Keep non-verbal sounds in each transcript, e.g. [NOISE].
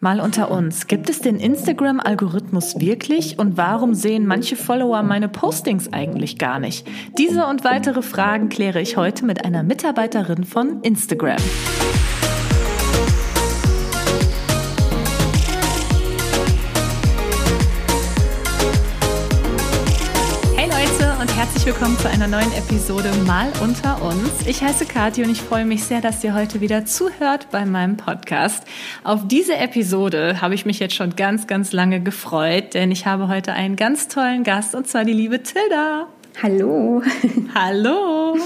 Mal unter uns, gibt es den Instagram-Algorithmus wirklich und warum sehen manche Follower meine Postings eigentlich gar nicht? Diese und weitere Fragen kläre ich heute mit einer Mitarbeiterin von Instagram. Willkommen zu einer neuen Episode Mal unter uns. Ich heiße Kathi und ich freue mich sehr, dass ihr heute wieder zuhört bei meinem Podcast. Auf diese Episode habe ich mich jetzt schon ganz, ganz lange gefreut, denn ich habe heute einen ganz tollen Gast und zwar die liebe Tilda. Hallo. Hallo.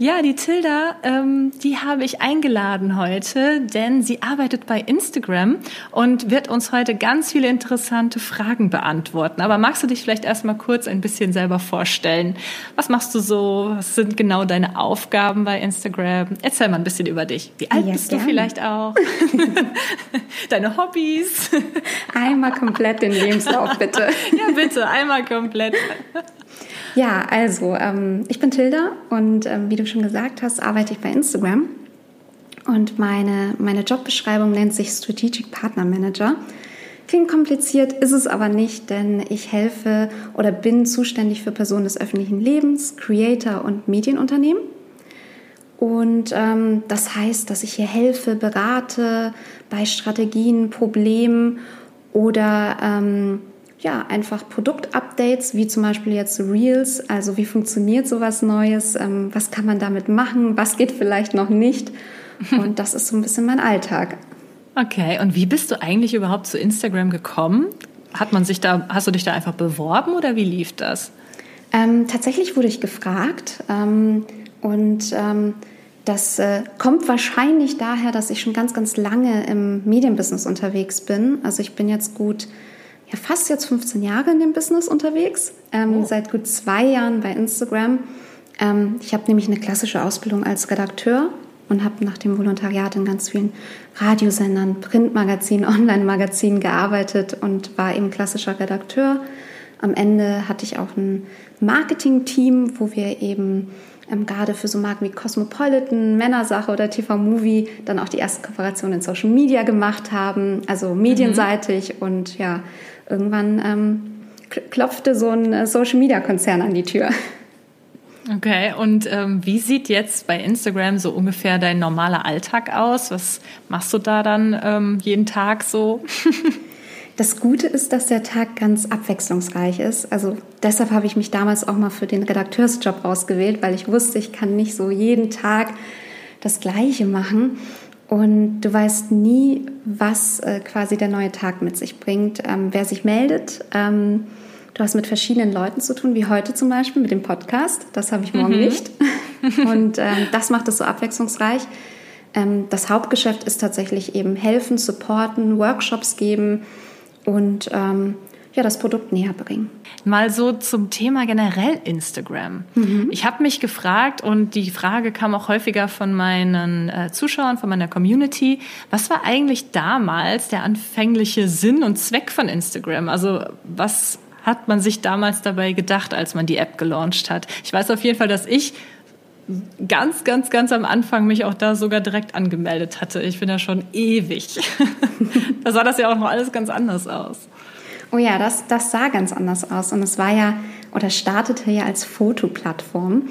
Ja, die Tilda, ähm, die habe ich eingeladen heute, denn sie arbeitet bei Instagram und wird uns heute ganz viele interessante Fragen beantworten. Aber magst du dich vielleicht erstmal kurz ein bisschen selber vorstellen? Was machst du so? Was sind genau deine Aufgaben bei Instagram? Erzähl mal ein bisschen über dich. Wie alt ja, bist gerne. du vielleicht auch? [LAUGHS] Deine Hobbys? Einmal komplett den Lebenslauf, bitte. ja, bitte, einmal komplett. Ja, also ähm, ich bin Tilda und ähm, wie du schon gesagt hast, arbeite ich bei Instagram. Und meine, meine Jobbeschreibung nennt sich Strategic Partner Manager. Klingt kompliziert, ist es aber nicht, denn ich helfe oder bin zuständig für Personen des öffentlichen Lebens, Creator und Medienunternehmen. Und ähm, das heißt, dass ich hier helfe, berate bei Strategien, Problemen oder ähm, ja, einfach Produktupdates, wie zum Beispiel jetzt Reels, also wie funktioniert sowas Neues, ähm, was kann man damit machen, was geht vielleicht noch nicht. [LAUGHS] Und das ist so ein bisschen mein Alltag. Okay, und wie bist du eigentlich überhaupt zu Instagram gekommen? Hat man sich da, hast du dich da einfach beworben oder wie lief das? Ähm, tatsächlich wurde ich gefragt ähm, und ähm, das äh, kommt wahrscheinlich daher, dass ich schon ganz, ganz lange im Medienbusiness unterwegs bin. Also ich bin jetzt gut ja, fast jetzt 15 Jahre in dem Business unterwegs, ähm, oh. seit gut zwei Jahren bei Instagram. Ähm, ich habe nämlich eine klassische Ausbildung als Redakteur und habe nach dem Volontariat in ganz vielen Radiosendern, Printmagazinen, [LAUGHS] Online-Magazinen gearbeitet und war eben klassischer Redakteur. Am Ende hatte ich auch ein Marketing-Team, wo wir eben ähm, gerade für so Marken wie Cosmopolitan, Männersache oder TV Movie dann auch die erste Kooperation in Social Media gemacht haben, also medienseitig mhm. und ja, irgendwann ähm, klopfte so ein äh, Social-Media-Konzern an die Tür. Okay, und ähm, wie sieht jetzt bei Instagram so ungefähr dein normaler Alltag aus? Was machst du da dann ähm, jeden Tag so? [LAUGHS] Das Gute ist, dass der Tag ganz abwechslungsreich ist. Also deshalb habe ich mich damals auch mal für den Redakteursjob ausgewählt, weil ich wusste, ich kann nicht so jeden Tag das Gleiche machen. Und du weißt nie, was äh, quasi der neue Tag mit sich bringt, ähm, wer sich meldet. Ähm, du hast mit verschiedenen Leuten zu tun, wie heute zum Beispiel mit dem Podcast. Das habe ich morgen mhm. nicht. [LAUGHS] Und ähm, das macht es so abwechslungsreich. Ähm, das Hauptgeschäft ist tatsächlich eben helfen, supporten, Workshops geben und ähm, ja, das Produkt näher bringen. Mal so zum Thema generell Instagram. Mhm. Ich habe mich gefragt und die Frage kam auch häufiger von meinen äh, Zuschauern, von meiner Community, was war eigentlich damals der anfängliche Sinn und Zweck von Instagram? Also was hat man sich damals dabei gedacht, als man die App gelauncht hat? Ich weiß auf jeden Fall, dass ich ganz, ganz, ganz am Anfang mich auch da sogar direkt angemeldet hatte. Ich bin ja schon ewig. [LAUGHS] da sah das ja auch noch alles ganz anders aus. Oh ja, das, das sah ganz anders aus. Und es war ja, oder startete ja als Fotoplattform.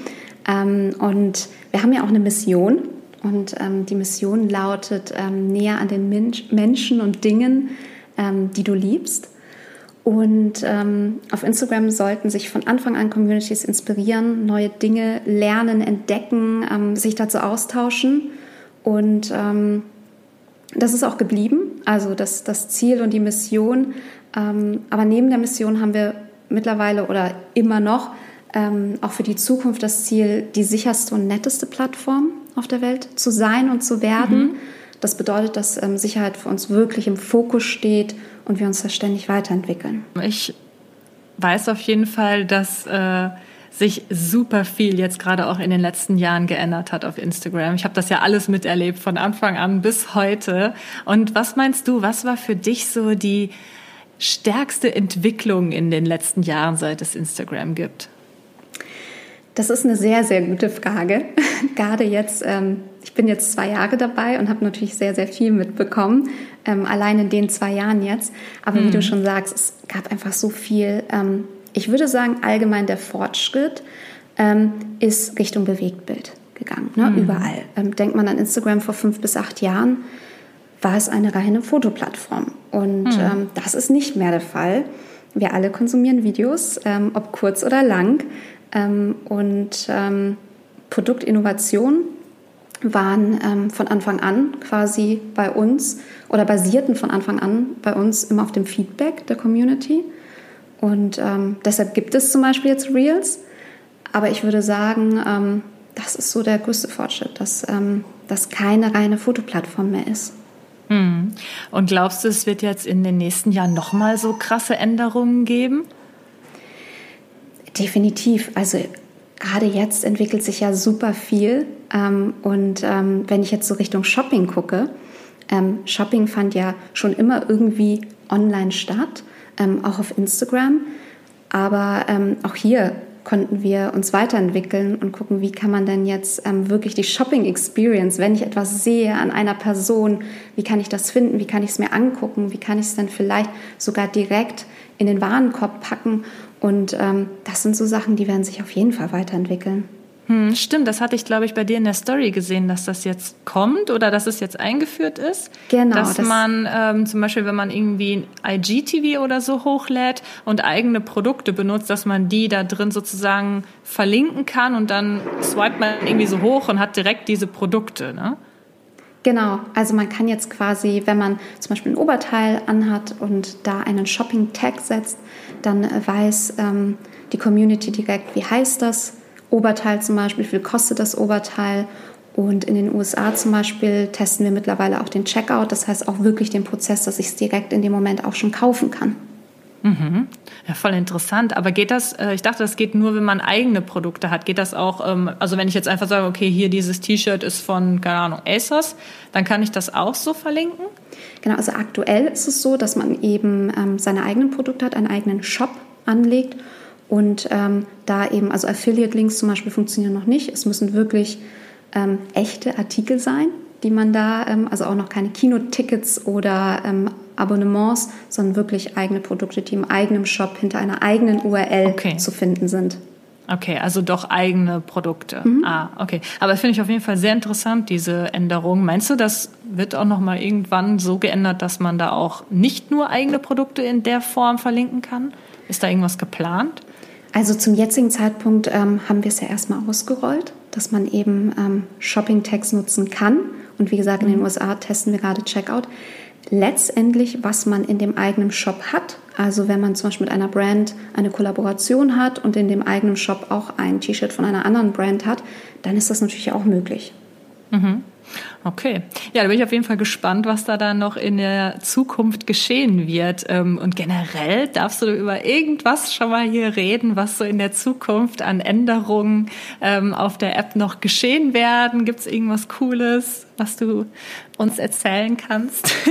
Ähm, und wir haben ja auch eine Mission. Und ähm, die Mission lautet ähm, näher an den Mensch, Menschen und Dingen, ähm, die du liebst. Und ähm, auf Instagram sollten sich von Anfang an Communities inspirieren, neue Dinge lernen, entdecken, ähm, sich dazu austauschen. Und das ist auch geblieben. Also das, das Ziel und die Mission ähm, aber neben der Mission haben wir mittlerweile oder immer noch ähm, auch für die Zukunft das Ziel, die sicherste und netteste Plattform auf der Welt zu sein und zu werden. Mhm. Das bedeutet, dass ähm, Sicherheit für uns wirklich im Fokus steht und wir uns da ständig weiterentwickeln. Ich weiß auf jeden Fall, dass äh, sich super viel jetzt gerade auch in den letzten Jahren geändert hat auf Instagram. Ich habe das ja alles miterlebt von Anfang an bis heute. Und was meinst du, was war für dich so die stärkste Entwicklung in den letzten Jahren, seit es Instagram gibt? Das ist eine sehr, sehr gute Frage. [LAUGHS] Gerade jetzt, ähm, ich bin jetzt zwei Jahre dabei und habe natürlich sehr, sehr viel mitbekommen, ähm, allein in den zwei Jahren jetzt. Aber mhm. wie du mhm. schon sagst, es gab einfach so viel. Ähm, ich würde sagen, allgemein der Fortschritt ähm, ist Richtung Bewegtbild gegangen, ne? Mhm. überall. Ähm, denkt man an Instagram vor fünf bis acht Jahren, war es eine reine Fotoplattform. Und mhm. ähm, das ist nicht mehr der Fall. Wir alle konsumieren Videos, ähm, ob kurz oder lang. Ähm, und ähm, Produktinnovation waren von Anfang an quasi bei uns oder basierten von Anfang an bei uns immer auf dem Feedback der Community. Und ähm, deshalb gibt es zum Beispiel jetzt Reels. Aber ich würde sagen, ähm, das ist so der größte Fortschritt, dass ähm, das keine reine Fotoplattform mehr ist. Hm. Und glaubst du, es wird jetzt in den nächsten Jahren nochmal so krasse Änderungen geben? Definitiv. Also gerade jetzt entwickelt sich ja super viel. Ähm, und ähm, wenn ich jetzt so Richtung Shopping gucke, Shopping fand ja schon immer irgendwie online statt, ähm, auch auf Instagram. Aber ähm, auch hier konnten wir uns weiterentwickeln und gucken, wie kann man denn jetzt ähm, wirklich die Shopping Experience, wenn ich etwas sehe an einer Person, wie kann ich das finden, wie kann ich es mir angucken, wie kann ich es dann vielleicht sogar direkt in den Warenkorb packen. Und ähm, das sind so Sachen, die werden sich auf jeden Fall weiterentwickeln. Hm, stimmt, das hatte ich, glaube ich, bei dir in der Story gesehen, dass das jetzt kommt oder dass es jetzt eingeführt ist. Genau. Dass das man ähm, zum Beispiel, wenn man irgendwie ein IGTV oder so hochlädt und eigene Produkte benutzt, dass man die da drin sozusagen verlinken kann und dann swipet man irgendwie so hoch und hat direkt diese Produkte, ne? Genau, also man kann jetzt quasi, wenn man zum Beispiel ein Oberteil anhat und da einen Shopping-Tag setzt, dann weiß ähm, die Community direkt, wie heißt das, Oberteil zum Beispiel, wie viel kostet das Oberteil. Und in den USA zum Beispiel testen wir mittlerweile auch den Checkout, das heißt auch wirklich den Prozess, dass ich es direkt in dem Moment auch schon kaufen kann. Mhm. Ja, voll interessant. Aber geht das, äh, ich dachte, das geht nur, wenn man eigene Produkte hat. Geht das auch, ähm, also wenn ich jetzt einfach sage, okay, hier dieses T-Shirt ist von, keine Ahnung, ASOS, dann kann ich das auch so verlinken? Genau, also aktuell ist es so, dass man eben ähm, seine eigenen Produkte hat, einen eigenen Shop anlegt und ähm, da eben, also Affiliate-Links zum Beispiel funktionieren noch nicht. Es müssen wirklich ähm, echte Artikel sein, die man da, ähm, also auch noch keine Kinotickets oder ähm, Abonnements, sondern wirklich eigene Produkte, die im eigenen Shop hinter einer eigenen URL okay. zu finden sind. Okay, also doch eigene Produkte. Mhm. Ah, okay. Aber das finde ich auf jeden Fall sehr interessant, diese Änderung. Meinst du, das wird auch noch mal irgendwann so geändert, dass man da auch nicht nur eigene Produkte in der Form verlinken kann? Ist da irgendwas geplant? Also zum jetzigen Zeitpunkt ähm, haben wir es ja erstmal ausgerollt, dass man eben ähm, Shopping-Tags nutzen kann. Und wie gesagt, in den mhm. USA testen wir gerade Checkout. Letztendlich, was man in dem eigenen Shop hat, also wenn man zum Beispiel mit einer Brand eine Kollaboration hat und in dem eigenen Shop auch ein T-Shirt von einer anderen Brand hat, dann ist das natürlich auch möglich. Mhm. Okay. Ja, da bin ich auf jeden Fall gespannt, was da dann noch in der Zukunft geschehen wird. Ähm, und generell darfst du über irgendwas schon mal hier reden, was so in der Zukunft an Änderungen ähm, auf der App noch geschehen werden? Gibt es irgendwas Cooles, was du uns erzählen kannst? [LAUGHS]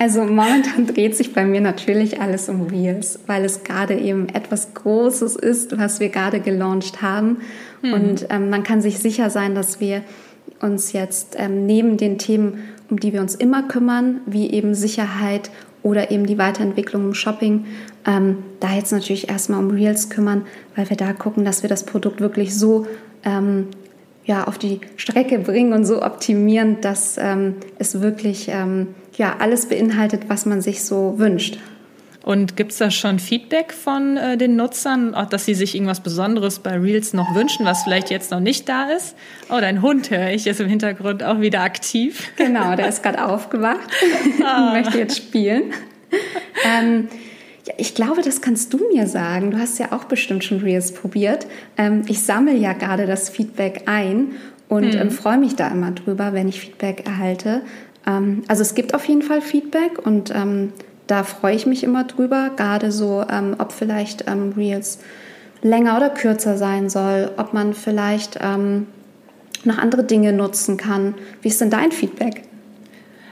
Also momentan dreht sich bei mir natürlich alles um Reels, weil es gerade eben etwas Großes ist, was wir gerade gelauncht haben. Hm. Und ähm, man kann sich sicher sein, dass wir uns jetzt ähm, neben den Themen, um die wir uns immer kümmern, wie eben Sicherheit oder eben die Weiterentwicklung im Shopping, ähm, da jetzt natürlich erstmal um Reels kümmern, weil wir da gucken, dass wir das Produkt wirklich so ähm, ja, auf die Strecke bringen und so optimieren, dass ähm, es wirklich ähm, ja, alles beinhaltet, was man sich so wünscht. Und gibt es da schon Feedback von äh, den Nutzern, auch dass sie sich irgendwas Besonderes bei Reels noch wünschen, was vielleicht jetzt noch nicht da ist? Oh, dein Hund höre ich, ist im Hintergrund auch wieder aktiv. Genau, der ist gerade aufgewacht ah. [LAUGHS] und möchte jetzt spielen. Ähm, ja, ich glaube, das kannst du mir sagen. Du hast ja auch bestimmt schon Reels probiert. Ähm, ich sammle ja gerade das Feedback ein und hm. ähm, freue mich da immer drüber, wenn ich Feedback erhalte. Ähm, also es gibt auf jeden Fall Feedback und ähm, da freue ich mich immer drüber, gerade so, ähm, ob vielleicht ähm, Reels länger oder kürzer sein soll, ob man vielleicht ähm, noch andere Dinge nutzen kann. Wie ist denn dein Feedback?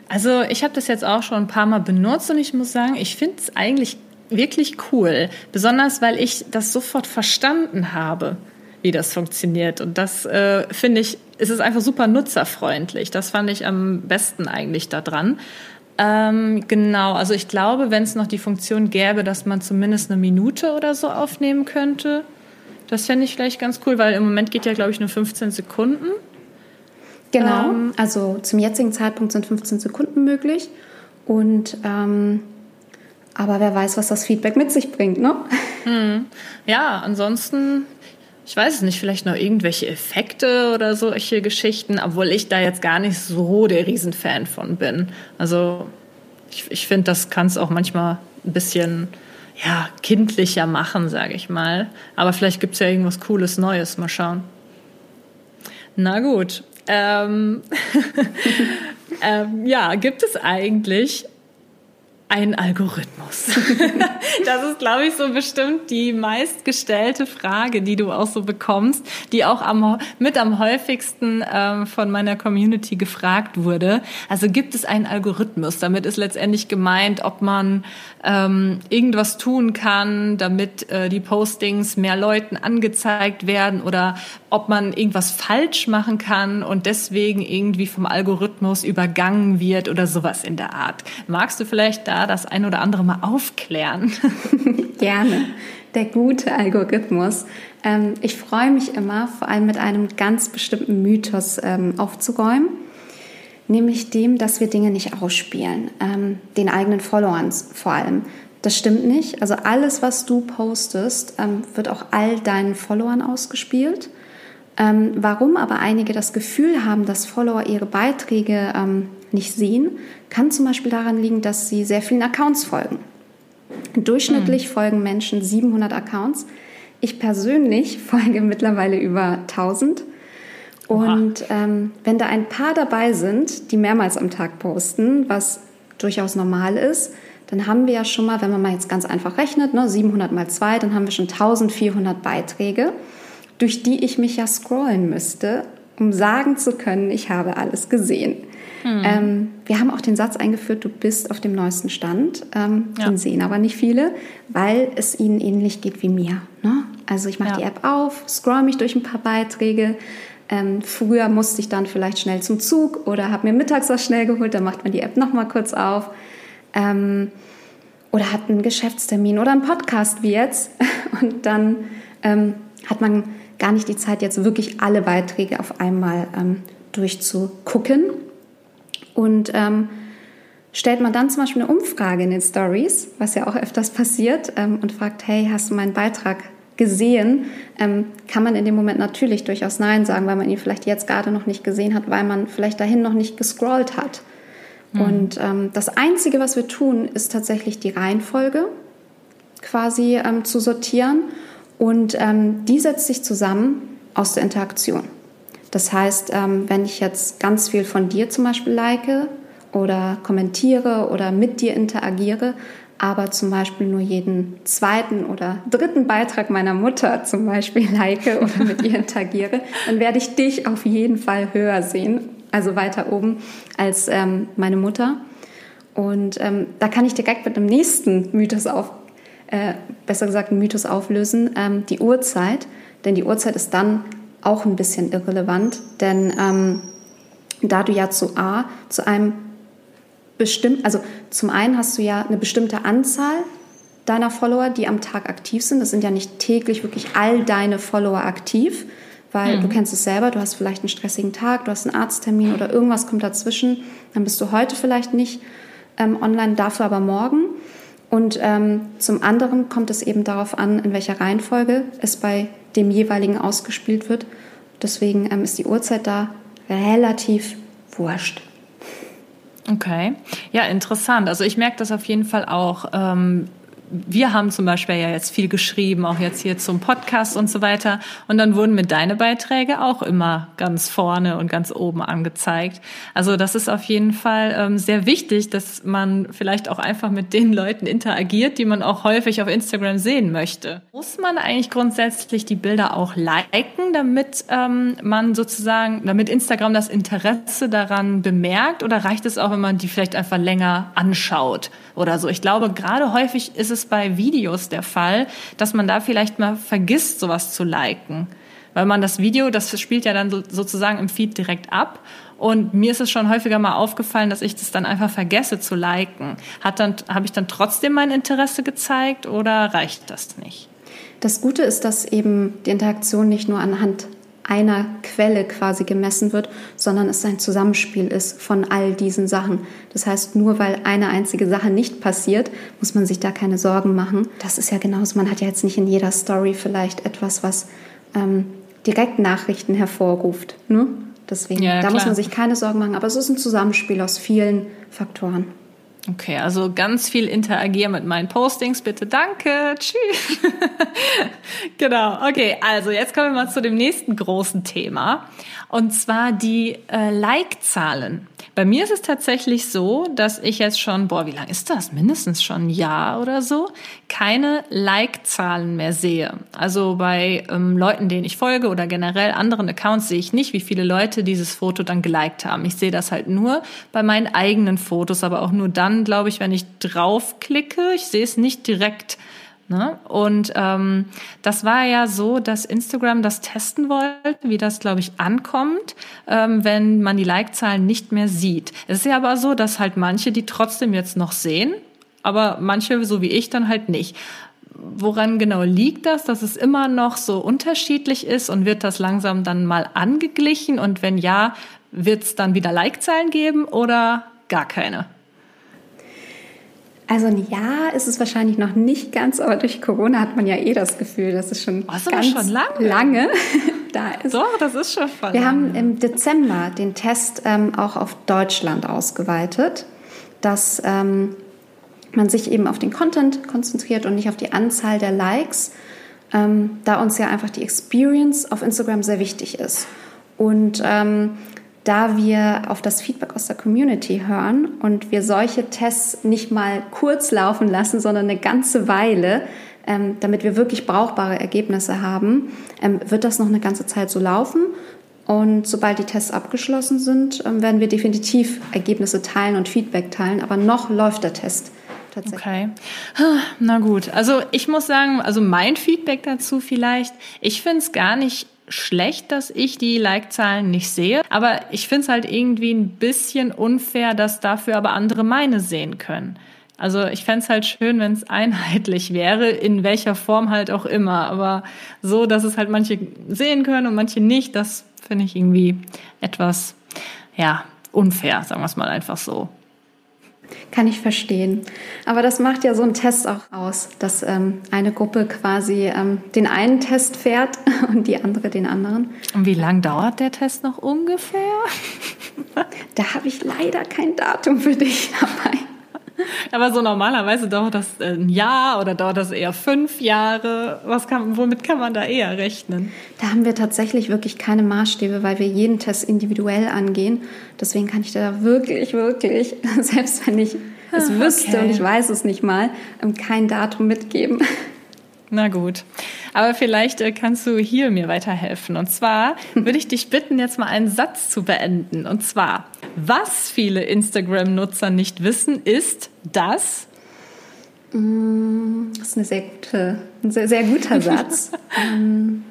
Also ich habe das jetzt auch schon ein paar Mal benutzt und ich muss sagen, ich finde es eigentlich wirklich cool. Besonders, weil ich das sofort verstanden habe. wie das funktioniert. Und das äh, finde ich, ist es einfach super nutzerfreundlich. Das fand ich am besten eigentlich daran. Ähm, genau, also ich glaube, wenn es noch die Funktion gäbe, dass man zumindest eine Minute oder so aufnehmen könnte, das fände ich vielleicht ganz cool, weil im Moment geht ja, glaube ich, nur 15 Sekunden. Genau, ähm, also zum jetzigen Zeitpunkt sind 15 Sekunden möglich. Und ähm, aber wer weiß, was das Feedback mit sich bringt, ne? Hm. Ja, ansonsten, ich weiß es nicht, vielleicht noch irgendwelche Effekte oder solche Geschichten, obwohl ich da jetzt gar nicht so der Riesenfan von bin. Also ich, ich finde, das kann es auch manchmal ein bisschen ja, kindlicher machen, sage ich mal. Aber vielleicht gibt es ja irgendwas Cooles Neues. Mal schauen. Na gut. Ähm, [LAUGHS] ähm, ja, gibt es eigentlich ein Algorithmus? [LAUGHS] das ist, glaube ich, so bestimmt die meistgestellte Frage, die du auch so bekommst, die auch am, mit am häufigsten ähm, von meiner Community gefragt wurde. Also gibt es einen Algorithmus? Damit ist letztendlich gemeint, ob man ähm, irgendwas tun kann, damit äh, die Postings mehr Leuten angezeigt werden oder ob man irgendwas falsch machen kann und deswegen irgendwie vom Algorithmus übergangen wird oder sowas in der Art. Magst du vielleicht da das ein oder andere mal aufklären? [LAUGHS] Gerne. Der gute Algorithmus. Ähm, ich freue mich immer, vor allem mit einem ganz bestimmten Mythos ähm, aufzuräumen, nämlich dem, dass wir Dinge nicht ausspielen, ähm, den eigenen Followern vor allem. Das stimmt nicht. Also alles, was du postest, wird auch all deinen Followern ausgespielt. warum aber einige das Gefühl haben, dass Follower ihre Beiträge nicht sehen, kann zum Beispiel daran liegen, dass sie sehr vielen Accounts folgen. Durchschnittlich mhm. folgen Menschen 700 Accounts. Ich persönlich [LAUGHS] folge mittlerweile über 1000. Und ähm, wenn da ein paar dabei sind, die mehrmals am Tag posten, was durchaus normal ist, dann haben wir ja schon mal, wenn man mal jetzt ganz einfach rechnet, ne, 700 mal 2, dann haben wir schon 1400 Beiträge, durch die ich mich ja scrollen müsste, um sagen zu können, ich habe alles gesehen. Mhm. Ähm, wir haben auch den Satz eingeführt, du bist auf dem neuesten Stand. Ähm, ja. Den sehen aber nicht viele, weil es ihnen ähnlich geht wie mir. Ne? Also ich mache ja. die App auf, scroll mich durch ein paar Beiträge. Ähm, früher musste ich dann vielleicht schnell zum Zug oder habe mir mittags was schnell geholt, dann macht man die App nochmal kurz auf. Ähm, oder hat einen Geschäftstermin oder einen Podcast wie jetzt. [LAUGHS] Und dann ähm, hat man gar nicht die Zeit, jetzt wirklich alle Beiträge auf einmal ähm, durchzugucken und ähm, stellt man dann zum Beispiel eine Umfrage in den Stories, was ja auch öfters passiert, ähm, und fragt, hey, hast du meinen Beitrag gesehen, ähm, kann man in dem Moment natürlich durchaus Nein sagen, weil man ihn vielleicht jetzt gerade noch nicht gesehen hat, weil man vielleicht dahin noch nicht gescrollt hat. Mhm. Und ähm, das Einzige, was wir tun, ist tatsächlich die Reihenfolge quasi ähm, zu sortieren. Und ähm, die setzt sich zusammen aus der Interaktion. Das heißt, ähm, wenn ich jetzt ganz viel von dir zum Beispiel like oder kommentiere oder mit dir interagiere, aber zum Beispiel nur jeden zweiten oder dritten Beitrag meiner Mutter zum Beispiel [LAUGHS] like oder mit ihr interagiere, dann werde ich dich auf jeden Fall höher sehen, also weiter oben als ähm, meine Mutter. Und ähm, da kann ich direkt mit dem nächsten Mythos auf, äh, besser gesagt, Mythos auflösen, ähm, die Uhrzeit. Denn die Uhrzeit ist dann auch ein bisschen irrelevant, denn ähm, da du ja zu A, zu einem bestimmten, also zum einen hast du ja eine bestimmte Anzahl deiner Follower, die am Tag aktiv sind. Das sind ja nicht täglich wirklich all deine Follower aktiv, weil mhm. du kennst es selber, du hast vielleicht einen stressigen Tag, du hast einen Arzttermin oder irgendwas kommt dazwischen, dann bist du heute vielleicht nicht ähm, online, dafür aber morgen. Und ähm, zum anderen kommt es eben darauf an, in welcher Reihenfolge es bei dem jeweiligen ausgespielt wird. Deswegen ähm, ist die Uhrzeit da relativ wurscht. Okay, ja, interessant. Also ich merke das auf jeden Fall auch. Ähm, wir haben zum Beispiel ja jetzt viel geschrieben, auch jetzt hier zum Podcast und so weiter. Und dann wurden mir deine Beiträge auch immer ganz vorne und ganz oben angezeigt. Also das ist auf jeden Fall ähm, sehr wichtig, dass man vielleicht auch einfach mit den Leuten interagiert, die man auch häufig auf Instagram sehen möchte. Muss man eigentlich grundsätzlich die Bilder auch liken, damit ähm, man sozusagen, damit Instagram das Interesse daran bemerkt? Oder reicht es auch, wenn man die vielleicht einfach länger anschaut oder so? Ich glaube, gerade häufig ist es es bei Videos der Fall, dass man da vielleicht mal vergisst, sowas zu liken. weil man das Video, das spielt ja dann so, sozusagen im Feed direkt ab. Und mir ist es schon häufiger mal aufgefallen, dass ich das dann einfach vergesse zu liken. Habe ich dann trotzdem mein Interesse gezeigt oder reicht das nicht? Das Gute ist, dass eben die Interaktion nicht nur anhand einer Quelle quasi gemessen wird, sondern es ein Zusammenspiel ist von all diesen Sachen. Das heißt, nur weil eine einzige Sache nicht passiert, muss man sich da keine Sorgen machen. Das ist ja genauso, man hat ja jetzt nicht in jeder Story vielleicht etwas, was ähm, direkt Nachrichten hervorruft. Ne? Deswegen, ja, da muss man sich keine Sorgen machen. Aber es ist ein Zusammenspiel aus vielen Faktoren. Okay, also ganz viel interagieren mit meinen Postings, bitte danke, tschüss. [LAUGHS] genau, okay, also jetzt kommen wir mal zu dem nächsten großen Thema und zwar die äh, Like-Zahlen. Bei mir ist es tatsächlich so, dass ich jetzt schon, boah, wie lang ist das? Mindestens schon ein Jahr oder so, keine Like-Zahlen mehr sehe. Also bei ähm, Leuten, denen ich folge oder generell anderen Accounts sehe ich nicht, wie viele Leute dieses Foto dann geliked haben. Ich sehe das halt nur bei meinen eigenen Fotos, aber auch nur dann, glaube ich, wenn ich draufklicke. Ich sehe es nicht direkt Ne? Und ähm, das war ja so, dass Instagram das testen wollte, wie das, glaube ich, ankommt, ähm, wenn man die Like-Zahlen nicht mehr sieht. Es ist ja aber so, dass halt manche die trotzdem jetzt noch sehen, aber manche, so wie ich, dann halt nicht. Woran genau liegt das, dass es immer noch so unterschiedlich ist und wird das langsam dann mal angeglichen? Und wenn ja, wird es dann wieder Like-Zahlen geben oder gar keine? Also ein Jahr ist es wahrscheinlich noch nicht ganz, aber durch Corona hat man ja eh das Gefühl, dass es schon oh, ganz schon lange, lange [LAUGHS] da ist. Doch, das ist schon voll Wir lange. haben im Dezember den Test ähm, auch auf Deutschland ausgeweitet, dass ähm, man sich eben auf den Content konzentriert und nicht auf die Anzahl der Likes, ähm, da uns ja einfach die Experience auf Instagram sehr wichtig ist. Und ähm, da wir auf das Feedback aus der Community hören und wir solche Tests nicht mal kurz laufen lassen, sondern eine ganze Weile, ähm, damit wir wirklich brauchbare Ergebnisse haben, ähm, wird das noch eine ganze Zeit so laufen. Und sobald die Tests abgeschlossen sind, ähm, werden wir definitiv Ergebnisse teilen und Feedback teilen. Aber noch läuft der Test. Okay. Na gut. Also ich muss sagen, also mein Feedback dazu vielleicht, ich finde es gar nicht schlecht, dass ich die Like-Zahlen nicht sehe. Aber ich finde es halt irgendwie ein bisschen unfair, dass dafür aber andere meine sehen können. Also ich fände es halt schön, wenn es [LAUGHS] einheitlich wäre, in welcher Form halt auch immer. Aber so, dass es halt manche sehen können und manche nicht, das finde ich irgendwie etwas, ja, unfair, sagen wir es mal einfach so. Kann ich verstehen. Aber das macht ja so ein Test auch aus, dass ähm, eine Gruppe quasi ähm, den einen Test fährt [LAUGHS] und die andere den anderen. Und wie lang dauert der Test noch ungefähr? da habe ich leider kein Datum für dich dabei. [LAUGHS] Aber so normalerweise dauert das äh, ein Jahr oder dauert das eher fünf Jahre? Was kann, womit kann man da eher rechnen? Da haben wir tatsächlich wirklich keine Maßstäbe, weil wir jeden Test individuell angehen. Deswegen kann ich da wirklich, wirklich, [LAUGHS] selbst wenn ich es ah, wüsste okay. und ich weiß es nicht mal, ähm, kein Datum mitgeben. Na gut. Aber vielleicht äh, kannst du hier mir weiterhelfen. Und zwar [LAUGHS] würde ich dich bitten, jetzt mal einen Satz zu beenden. Und zwar, was viele Instagram-Nutzer nicht wissen, ist, dass. Mm, das ist eine sehr gute, ein sehr, sehr guter [LAUGHS] Satz. ähm,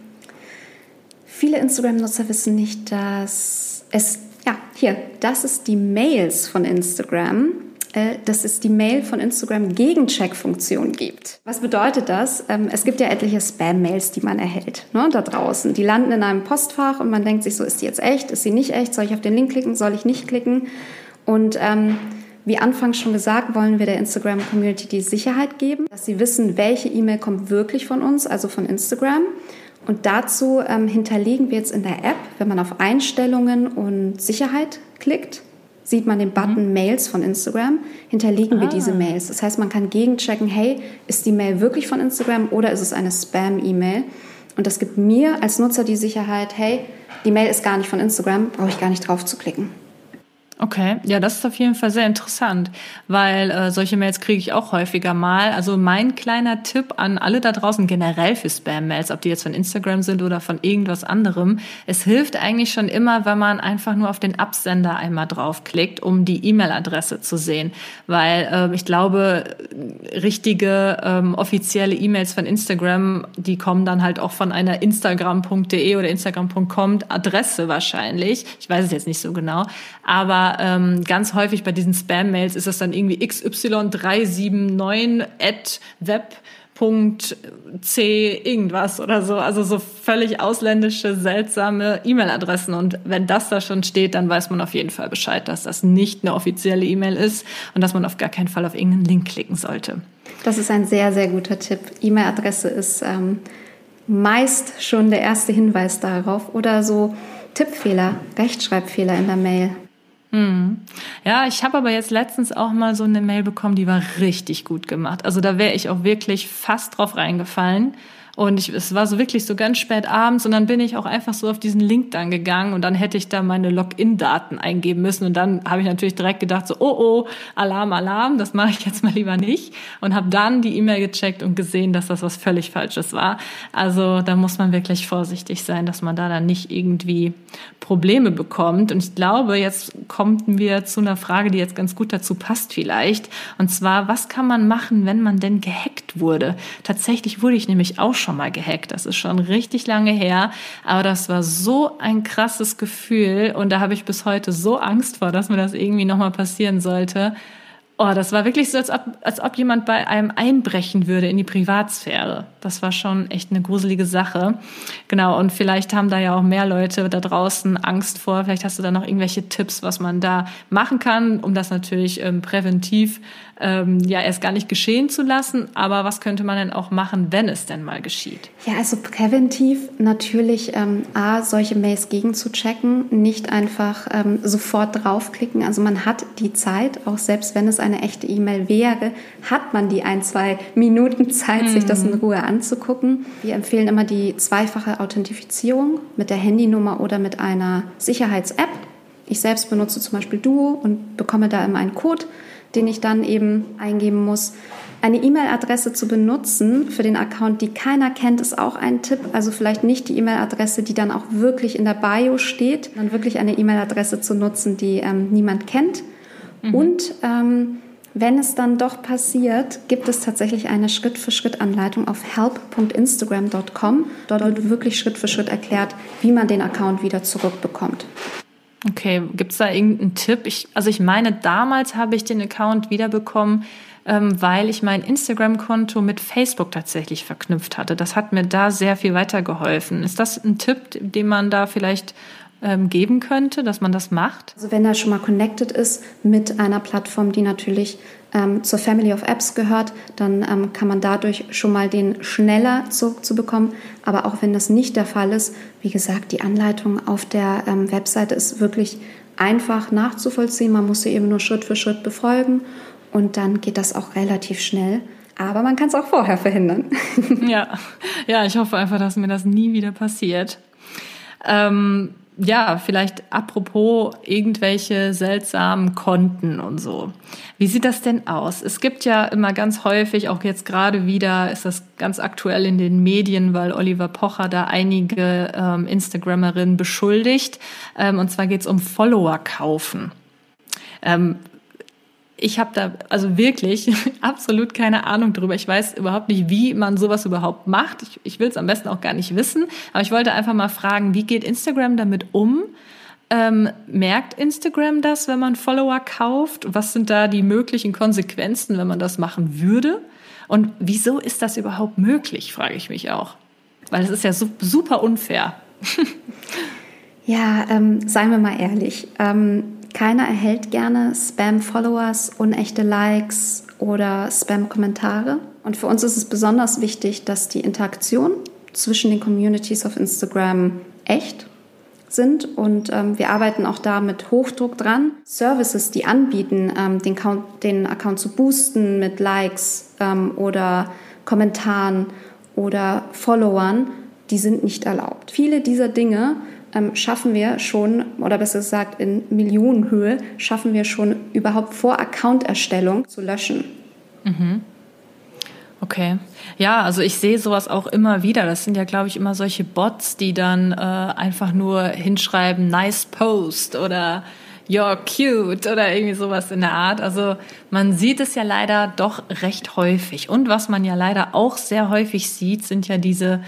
viele Instagram-Nutzer wissen nicht, dass es, ja, hier, das ist die Mails von Instagram äh, dass es die Mail von Instagram Gegencheck-Funktion gibt. Was bedeutet das? Ähm, es gibt ja etliche Spam-Mails, die man erhält ne, da draußen. Die landen in einem Postfach und man denkt sich so, ist die jetzt echt? Ist sie nicht echt? Soll ich auf den Link klicken? Soll ich nicht klicken? Und ähm, wie anfangs schon gesagt, wollen wir der Instagram-Community die Sicherheit geben, dass sie wissen, welche E-Mail kommt wirklich von uns, also von Instagram. Und dazu ähm, hinterlegen wir jetzt in der App, wenn man auf Einstellungen und Sicherheit klickt, sieht man den Button mhm. Mails von Instagram, hinterlegen ah. wir diese Mails. Das heißt, man kann gegenchecken, hey, ist die Mail wirklich von Instagram oder ist es eine Spam-E-Mail? Und das gibt mir als Nutzer die Sicherheit, hey, die Mail ist gar nicht von Instagram, brauche ich gar nicht drauf zu klicken. Okay, ja, das ist auf jeden Fall sehr interessant, weil äh, solche Mails kriege ich auch häufiger mal. Also mein kleiner Tipp an alle da draußen generell für Spam-Mails, ob die jetzt von Instagram sind oder von irgendwas anderem, es hilft eigentlich schon immer, wenn man einfach nur auf den Absender einmal draufklickt, um die E-Mail-Adresse zu sehen, weil äh, ich glaube, richtige ähm, offizielle E-Mails von Instagram, die kommen dann halt auch von einer instagram.de oder instagram.com Adresse wahrscheinlich. Ich weiß es jetzt nicht so genau. Aber ähm, ganz häufig bei diesen Spam-Mails ist es dann irgendwie xy379 at web Punkt C irgendwas oder so. Also so völlig ausländische, seltsame E-Mail-Adressen. Und wenn das da schon steht, dann weiß man auf jeden Fall Bescheid, dass das nicht eine offizielle E-Mail ist und dass man auf gar keinen Fall auf irgendeinen Link klicken sollte. Das ist ein sehr, sehr guter Tipp. E-Mail-Adresse ist ähm, meist schon der erste Hinweis darauf. Oder so Tippfehler, Rechtschreibfehler in der Mail. Hm. Ja, ich habe aber jetzt letztens auch mal so eine Mail bekommen, die war richtig gut gemacht. Also da wäre ich auch wirklich fast drauf reingefallen. Und ich, es war so wirklich so ganz spät abends und dann bin ich auch einfach so auf diesen Link dann gegangen und dann hätte ich da meine Login-Daten eingeben müssen und dann habe ich natürlich direkt gedacht so, oh oh, Alarm, Alarm, das mache ich jetzt mal lieber nicht und habe dann die E-Mail gecheckt und gesehen, dass das was völlig Falsches war. Also da muss man wirklich vorsichtig sein, dass man da dann nicht irgendwie Probleme bekommt. Und ich glaube, jetzt kommen wir zu einer Frage, die jetzt ganz gut dazu passt vielleicht. Und zwar, was kann man machen, wenn man denn gehackt wurde? Tatsächlich wurde ich nämlich auch schon mal gehackt. Das ist schon richtig lange her. Aber das war so ein krasses Gefühl. Und da habe ich bis heute so Angst vor, dass mir das irgendwie nochmal passieren sollte. Oh, das war wirklich so, als ob, als ob jemand bei einem einbrechen würde in die Privatsphäre. Das war schon echt eine gruselige Sache. Genau, und vielleicht haben da ja auch mehr Leute da draußen Angst vor. Vielleicht hast du da noch irgendwelche Tipps, was man da machen kann, um das natürlich ähm, präventiv ähm, ja erst gar nicht geschehen zu lassen. Aber was könnte man denn auch machen, wenn es denn mal geschieht? Ja, also präventiv natürlich ähm, A, solche Mails gegenzuchecken, nicht einfach ähm, sofort draufklicken. Also man hat die Zeit, auch selbst wenn es eine echte E-Mail wäre, hat man die ein, zwei Minuten Zeit, mhm. sich das in mhm. Ruhe anzugucken. Wir empfehlen immer die zweifache Authentifizierung mit der Handynummer oder mit einer Sicherheits-App. Ich selbst benutze zum Beispiel Duo und bekomme da immer einen Code den ich dann eben eingeben muss. Eine E-Mail-Adresse zu benutzen für den Account, die keiner kennt, ist auch ein Tipp. Also vielleicht nicht die E-Mail-Adresse, die dann auch wirklich in der Bio steht, sondern wirklich eine E-Mail-Adresse zu nutzen, die ähm, niemand kennt. Mhm. Und ähm, wenn es dann doch passiert, gibt es tatsächlich eine Schritt-für-Schritt-Anleitung auf help.instagram.com. Dort wird wirklich Schritt für Schritt erklärt, wie man den Account wieder zurückbekommt. Okay, gibt's da irgendeinen Tipp? Ich, also ich meine, damals habe ich den Account wiederbekommen, ähm, weil ich mein Instagram-Konto mit Facebook tatsächlich verknüpft hatte. Das hat mir da sehr viel weitergeholfen. Ist das ein Tipp, den man da vielleicht ähm, geben könnte, dass man das macht? Also wenn er schon mal connected ist mit einer Plattform, die natürlich ähm, zur Family of Apps gehört, dann ähm, kann man dadurch schon mal den schneller zurückzubekommen. Aber auch wenn das nicht der Fall ist, wie gesagt, die Anleitung auf der ähm, Webseite ist wirklich einfach nachzuvollziehen. Man muss sie eben nur Schritt für Schritt befolgen und dann geht das auch relativ schnell. Aber man kann es auch vorher verhindern. [LAUGHS] ja. ja, ich hoffe einfach, dass mir das nie wieder passiert. Ähm, ja, vielleicht apropos irgendwelche seltsamen Konten und so. Wie sieht das denn aus? Es gibt ja immer ganz häufig, auch jetzt gerade wieder, ist das ganz aktuell in den Medien, weil Oliver Pocher da einige ähm, Instagrammerinnen beschuldigt. Ähm, und zwar geht es um Follower kaufen. Ähm, ich habe da also wirklich [LAUGHS] absolut keine Ahnung drüber. Ich weiß überhaupt nicht, wie man sowas überhaupt macht. Ich, ich will es am besten auch gar nicht wissen. Aber ich wollte einfach mal fragen, wie geht Instagram damit um? Ähm, merkt Instagram das, wenn man Follower kauft? Was sind da die möglichen Konsequenzen, wenn man das machen würde? Und wieso ist das überhaupt möglich, frage ich mich auch. Weil es ist ja super unfair. [LAUGHS] ja, ähm, seien wir mal ehrlich. Ähm, keiner erhält gerne Spam-Followers, unechte Likes oder Spam-Kommentare. Und für uns ist es besonders wichtig, dass die Interaktion zwischen den Communities auf Instagram echt sind und ähm, wir arbeiten auch da mit Hochdruck dran. Services, die anbieten, ähm, den, Account, den Account zu boosten mit Likes ähm, oder Kommentaren oder Followern, die sind nicht erlaubt. Viele dieser Dinge ähm, schaffen wir schon, oder besser gesagt in Millionenhöhe, schaffen wir schon überhaupt vor Accounterstellung zu löschen. Mhm. Okay. Ja, also ich sehe sowas auch immer wieder. Das sind ja, glaube ich, immer solche Bots, die dann äh, einfach nur hinschreiben, nice post oder you're cute oder irgendwie sowas in der Art. Also man sieht es ja leider doch recht häufig. Und was man ja leider auch sehr häufig sieht, sind ja diese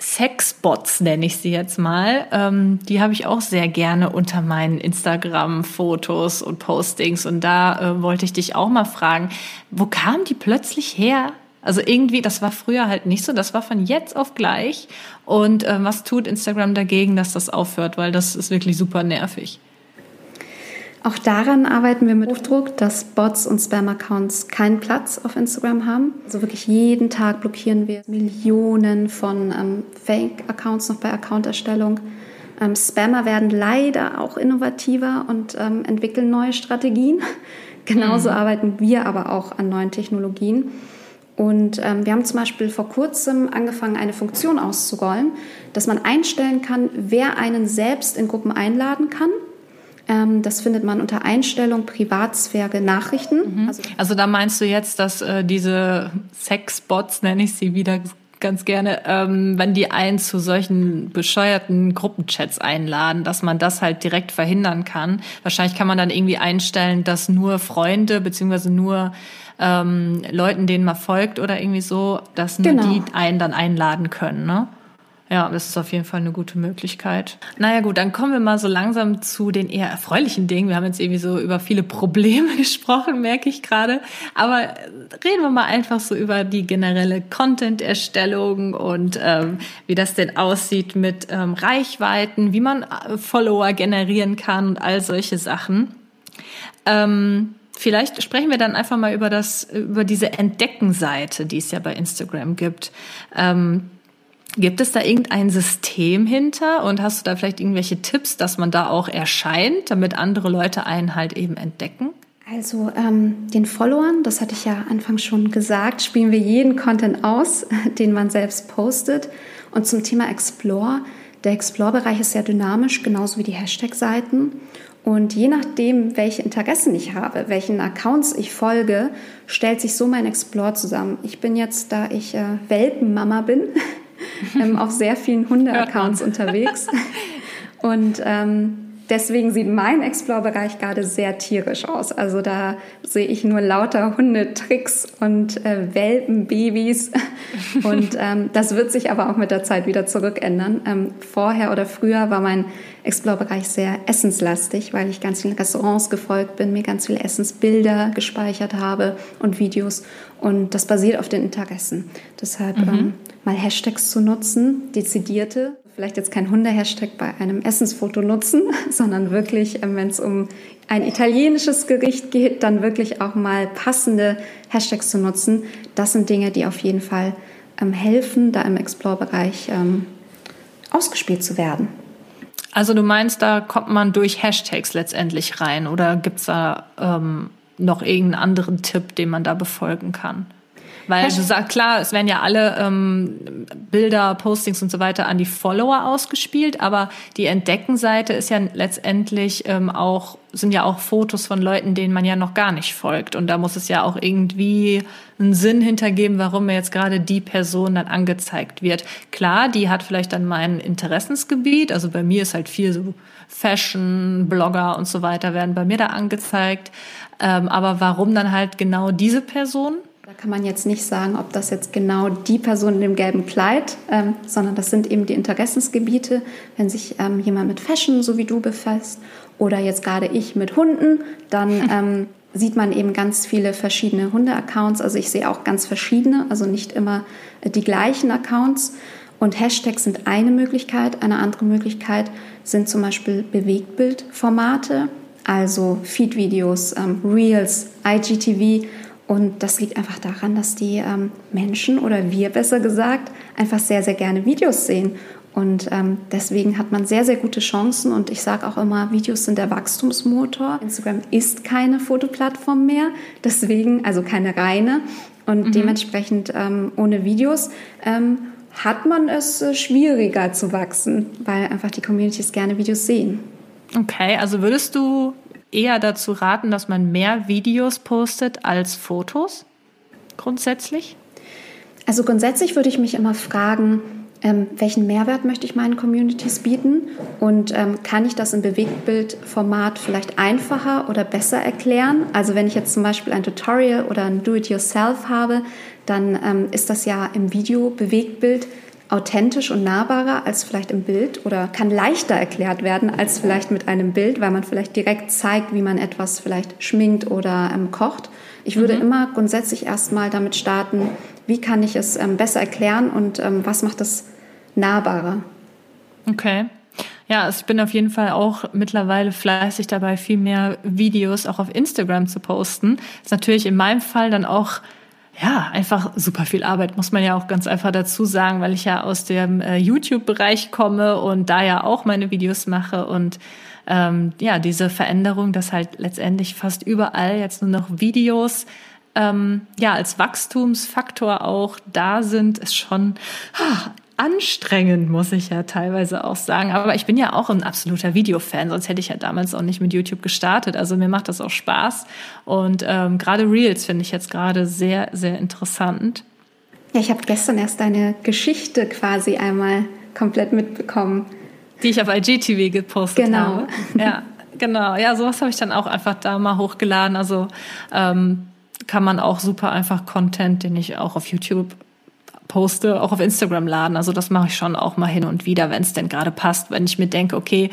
Sexbots, nenne ich sie jetzt mal. Ähm, die habe ich auch sehr gerne unter meinen Instagram-Fotos und Postings. Und da äh, wollte ich dich auch mal fragen, wo kamen die plötzlich her? Also irgendwie, das war früher halt nicht so, das war von jetzt auf gleich. Und äh, was tut Instagram dagegen, dass das aufhört? Weil das ist wirklich super nervig. Auch daran arbeiten wir mit Hochdruck, dass Bots und Spam-Accounts keinen Platz auf Instagram haben. Also wirklich jeden Tag blockieren wir Millionen von ähm, Fake-Accounts noch bei Accounterstellung. Ähm, Spammer werden leider auch innovativer und ähm, entwickeln neue Strategien. [LAUGHS] Genauso mhm. arbeiten wir aber auch an neuen Technologien. Und ähm, wir haben zum Beispiel vor kurzem angefangen, eine Funktion auszurollen, dass man einstellen kann, wer einen selbst in Gruppen einladen kann das findet man unter Einstellung Privatsphäre Nachrichten. Mhm. Also, also, da meinst du jetzt, dass äh, diese Sexbots, nenne ich sie wieder ganz gerne, ähm, wenn die einen zu solchen bescheuerten Gruppenchats einladen, dass man das halt direkt verhindern kann. Wahrscheinlich kann man dann irgendwie einstellen, dass nur Freunde beziehungsweise nur ähm, Leuten, denen man folgt oder irgendwie so, dass nur genau. die einen dann einladen können, ne? Ja, das ist auf jeden Fall eine gute Möglichkeit. Naja gut, dann kommen wir mal so langsam zu den eher erfreulichen Dingen. Wir haben jetzt irgendwie so über viele Probleme [LAUGHS] gesprochen, merke ich gerade. Aber reden wir mal einfach so über die generelle Content-Erstellung und ähm, wie das denn aussieht mit ähm, Reichweiten, wie man äh, Follower generieren kann und all solche Sachen. Ähm, Vielleicht sprechen wir dann einfach mal über das, über diese Entdeckenseite, die es ja bei Instagram gibt. Ähm, Gibt es da irgendein System hinter und hast du da vielleicht irgendwelche Tipps, dass man da auch erscheint, damit andere Leute einen halt eben entdecken? Also ähm, den Followern, das hatte ich ja anfangs schon gesagt, spielen wir jeden Content aus, [LAUGHS] den man selbst postet. Und zum Thema Explore, der Explore-Bereich ist sehr dynamisch, genauso wie die Hashtag-Seiten. Und je nachdem, welche Interessen ich habe, welchen Accounts ich folge, stellt sich so mein Explore zusammen. Ich bin jetzt, da ich äh, Welpenmama bin, [LAUGHS] [LAUGHS] ähm, auf sehr vielen Hunde-Accounts unterwegs. [LAUGHS] Und ähm, deswegen sieht mein Explore-Bereich gerade sehr tierisch aus. Also da sehe ich nur lauter Hundetricks und äh, Welpenbabys. [LAUGHS] Und ähm, das wird sich aber auch mit der Zeit wieder zurückändern. Ähm, vorher oder früher war mein Explore-Bereich sehr essenslastig, weil ich ganz vielen Restaurants gefolgt bin, mir ganz viele Essensbilder gespeichert habe und Videos. Und das basiert auf den Interessen. Deshalb mhm. ähm, mal Hashtags zu nutzen, dezidierte. Vielleicht jetzt kein Hunde-Hashtag bei einem Essensfoto nutzen, [LAUGHS] sondern wirklich, ähm, wenn es um ein italienisches Gericht geht, dann wirklich auch mal passende Hashtags zu nutzen. Das sind Dinge, die auf jeden Fall ähm, helfen, da im Explore-Bereich ähm, ausgespielt zu werden. Also du meinst, da kommt man durch Hashtags letztendlich rein oder gibt es da ähm, noch irgendeinen anderen Tipp, den man da befolgen kann? Weil [LAUGHS] du sagst, klar, es werden ja alle ähm, Bilder, Postings und so weiter an die Follower ausgespielt, aber die Entdeckenseite ist ja letztendlich ähm, auch, sind ja auch Fotos von Leuten, denen man ja noch gar nicht folgt. Und da muss es ja auch irgendwie einen Sinn hintergeben, warum mir jetzt gerade die Person dann angezeigt wird. Klar, die hat vielleicht dann mein Interessensgebiet. Also bei mir ist halt viel so Fashion, Blogger und so weiter werden bei mir da angezeigt. Ähm, aber warum dann halt genau diese Person? Da kann man jetzt nicht sagen, ob das jetzt genau die Person in dem gelben Kleid, ähm, sondern das sind eben die Interessensgebiete. Wenn sich ähm, jemand mit Fashion, so wie du, befasst oder jetzt gerade ich mit Hunden, dann [LAUGHS] ähm, sieht man eben ganz viele verschiedene Hunde-Accounts. Also ich sehe auch ganz verschiedene, also nicht immer äh, die gleichen Accounts. Und Hashtags sind eine Möglichkeit. Eine andere Möglichkeit sind zum Beispiel Bewegtbildformate, also Feed-Videos, ähm, Reels, IGTV und das liegt einfach daran, dass die ähm, Menschen oder wir besser gesagt einfach sehr, sehr gerne Videos sehen. Und ähm, deswegen hat man sehr, sehr gute Chancen. Und ich sage auch immer, Videos sind der Wachstumsmotor. Instagram ist keine Fotoplattform mehr, deswegen, also keine reine. Und mhm. dementsprechend ähm, ohne Videos ähm, hat man es äh, schwieriger zu wachsen, weil einfach die Communities gerne Videos sehen. Okay, also würdest du eher dazu raten, dass man mehr Videos postet als Fotos? Grundsätzlich? Also grundsätzlich würde ich mich immer fragen, ähm, welchen Mehrwert möchte ich meinen Communities bieten und ähm, kann ich das im Bewegtbildformat vielleicht einfacher oder besser erklären? Also wenn ich jetzt zum Beispiel ein Tutorial oder ein Do-it-yourself habe, dann ähm, ist das ja im Video Bewegtbild authentisch und nahbarer als vielleicht im Bild oder kann leichter erklärt werden als vielleicht mit einem Bild, weil man vielleicht direkt zeigt, wie man etwas vielleicht schminkt oder ähm, kocht. Ich würde mhm. immer grundsätzlich erstmal damit starten, wie kann ich es ähm, besser erklären und ähm, was macht es nahbarer. Okay. Ja, also ich bin auf jeden Fall auch mittlerweile fleißig dabei, viel mehr Videos auch auf Instagram zu posten. ist natürlich in meinem Fall dann auch ja, einfach super viel Arbeit, muss man ja auch ganz einfach dazu sagen, weil ich ja aus dem äh, YouTube-Bereich komme und da ja auch meine Videos mache und ähm, ja, diese Veränderung, dass halt letztendlich fast überall jetzt nur noch Videos ähm, ja als Wachstumsfaktor auch da sind, ist schon ah, anstrengend, muss ich ja teilweise auch sagen. Aber ich bin ja auch ein absoluter Videofan, sonst hätte ich ja damals auch nicht mit YouTube gestartet. Also mir macht das auch Spaß. Und ähm, gerade Reels finde ich jetzt gerade sehr, sehr interessant. Ja, ich habe gestern erst deine Geschichte quasi einmal komplett mitbekommen. Die ich auf IGTV gepostet genau. habe. Ja, genau. Ja, sowas habe ich dann auch einfach da mal hochgeladen. Also ähm, kann man auch super einfach Content, den ich auch auf YouTube poste, auch auf Instagram laden. Also das mache ich schon auch mal hin und wieder, wenn es denn gerade passt. Wenn ich mir denke, okay,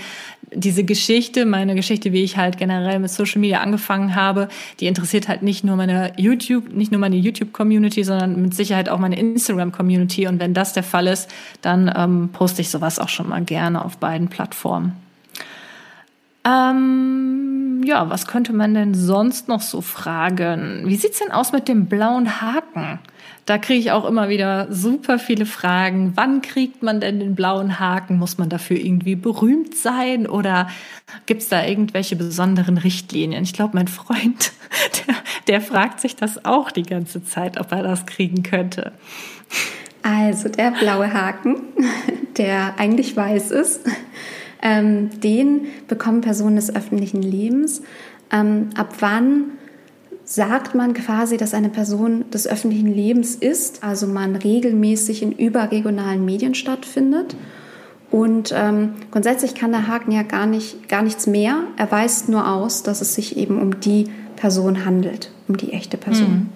diese Geschichte, meine Geschichte, wie ich halt generell mit Social Media angefangen habe, die interessiert halt nicht nur meine YouTube, nicht nur meine YouTube-Community, sondern mit Sicherheit auch meine Instagram-Community. Und wenn das der Fall ist, dann ähm, poste ich sowas auch schon mal gerne auf beiden Plattformen. Ähm, ja, was könnte man denn sonst noch so fragen? Wie sieht's denn aus mit dem blauen Haken? Da kriege ich auch immer wieder super viele Fragen. Wann kriegt man denn den blauen Haken? Muss man dafür irgendwie berühmt sein oder gibt's da irgendwelche besonderen Richtlinien? Ich glaube, mein Freund, [LAUGHS] der, der fragt sich das auch die ganze Zeit, ob er das kriegen könnte. Also der blaue Haken, [LAUGHS] der eigentlich weiß ist, ähm, den bekommen Personen des öffentlichen Lebens. Ähm, ab wann sagt man quasi, dass eine Person des öffentlichen Lebens ist, also man regelmäßig in überregionalen Medien stattfindet. Und ähm, grundsätzlich kann der Haken ja gar, nicht, gar nichts mehr. Er weist nur aus, dass es sich eben um die Person handelt, um die echte Person. Mhm.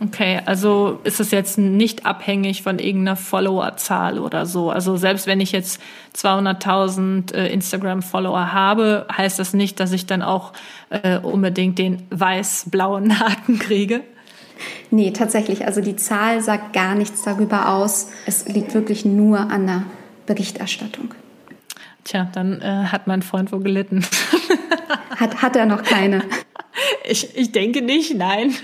Okay, also ist es jetzt nicht abhängig von irgendeiner Followerzahl oder so. Also selbst wenn ich jetzt 200.000 äh, Instagram-Follower habe, heißt das nicht, dass ich dann auch äh, unbedingt den weiß-blauen Haken kriege. Nee, tatsächlich. Also die Zahl sagt gar nichts darüber aus. Es liegt wirklich nur an der Berichterstattung. Tja, dann äh, hat mein Freund wohl gelitten. hat, hat er noch keine? [LAUGHS] Ich, ich denke nicht, nein.